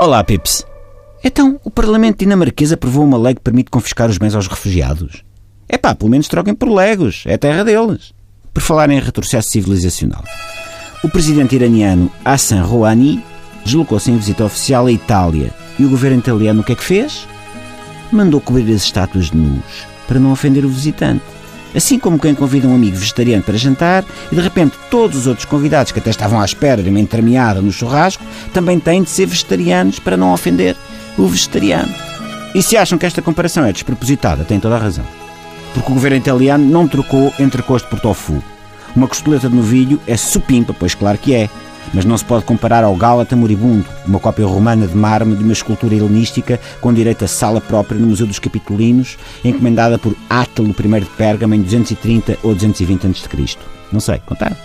Olá, Pips. Então, o Parlamento dinamarquês aprovou uma lei que permite confiscar os bens aos refugiados. É pá, pelo menos troquem por legos. É terra deles. Por falar em retrocesso civilizacional. O presidente iraniano Hassan Rouhani deslocou-se em visita oficial à Itália. E o governo italiano o que é que fez? Mandou cobrir as estátuas de nus para não ofender o visitante. Assim como quem convida um amigo vegetariano para jantar e de repente todos os outros convidados que até estavam à espera de uma entremeada no churrasco também têm de ser vegetarianos para não ofender o vegetariano. E se acham que esta comparação é despropositada, têm toda a razão. Porque o governo italiano não trocou entrecosto por tofu. Uma costeleta de novilho é supimpa, pois claro que é, mas não se pode comparar ao Gálata Moribundo, uma cópia romana de mármore de uma escultura helenística com direito a sala própria no Museu dos Capitolinos, encomendada por Átalo I de Pérgamo em 230 ou 220 a.C. Não sei, contar.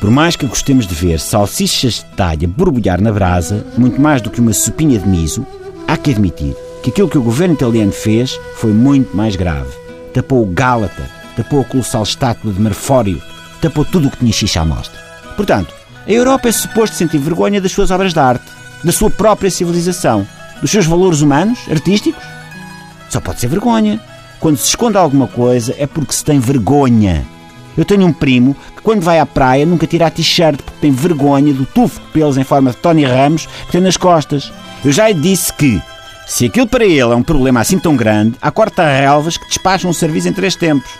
Por mais que gostemos de ver salsichas de talha borbulhar na brasa, muito mais do que uma sopinha de miso, há que admitir que aquilo que o governo italiano fez foi muito mais grave. Tapou o Gálata, tapou a colossal estátua de Marfório, tapou tudo o que tinha xixa à mostra. Portanto, a Europa é suposto sentir vergonha das suas obras de arte, da sua própria civilização, dos seus valores humanos, artísticos. Só pode ser vergonha. Quando se esconde alguma coisa é porque se tem vergonha. Eu tenho um primo que, quando vai à praia, nunca tira a t-shirt porque tem vergonha do tufo de pelos em forma de Tony Ramos que tem nas costas. Eu já lhe disse que, se aquilo para ele é um problema assim tão grande, há corta-relvas que despacham o serviço em três tempos.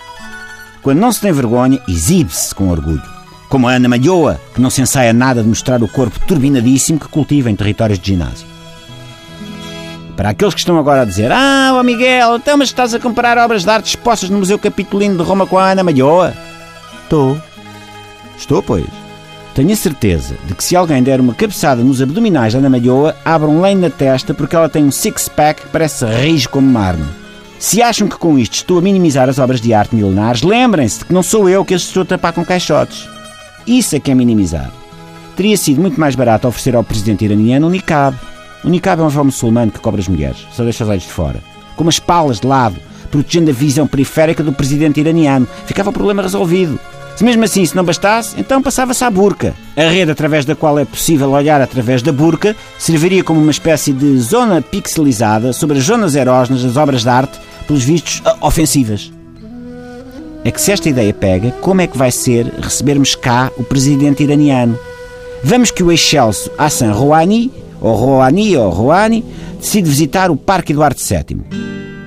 Quando não se tem vergonha, exibe-se com orgulho. Como a Ana Malhoa, que não se ensaia nada de mostrar o corpo turbinadíssimo que cultiva em territórios de ginásio. Para aqueles que estão agora a dizer Ah, oh Miguel, então mas estás a comparar obras de arte expostas no Museu Capitolino de Roma com a Ana Malhoa? Estou. Estou, pois. Tenho a certeza de que se alguém der uma cabeçada nos abdominais da Ana Malhoa, abre um na testa porque ela tem um six-pack que parece rijo como mármore. Se acham que com isto estou a minimizar as obras de arte milenares, lembrem-se de que não sou eu que as estou a tapar com caixotes. Isso é que é minimizar. Teria sido muito mais barato oferecer ao presidente iraniano um niqab. O niqab é um véu muçulmano que cobre as mulheres, só deixa os olhos de fora. Com umas palas de lado, protegendo a visão periférica do presidente iraniano. Ficava o problema resolvido. Se mesmo assim se não bastasse, então passava-se à burca. A rede através da qual é possível olhar através da burca serviria como uma espécie de zona pixelizada sobre as zonas erógenas das obras de arte, pelos vistos ofensivas é que se esta ideia pega, como é que vai ser recebermos cá o presidente iraniano? Vamos que o excelso Hassan Rouhani, ou Rouhani ou Rouhani, decide visitar o Parque Eduardo VII.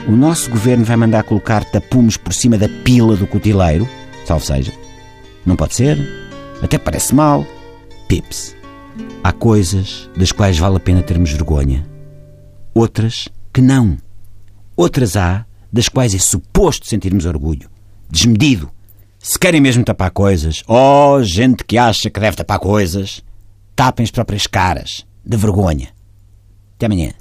O nosso governo vai mandar colocar tapumes por cima da pila do cutileiro, salvo seja. Não pode ser? Até parece mal. Pips. Há coisas das quais vale a pena termos vergonha. Outras que não. Outras há das quais é suposto sentirmos orgulho desmedido. Se querem mesmo tapar coisas, oh, gente que acha que deve tapar coisas, tapem as próprias caras, de vergonha. Até amanhã.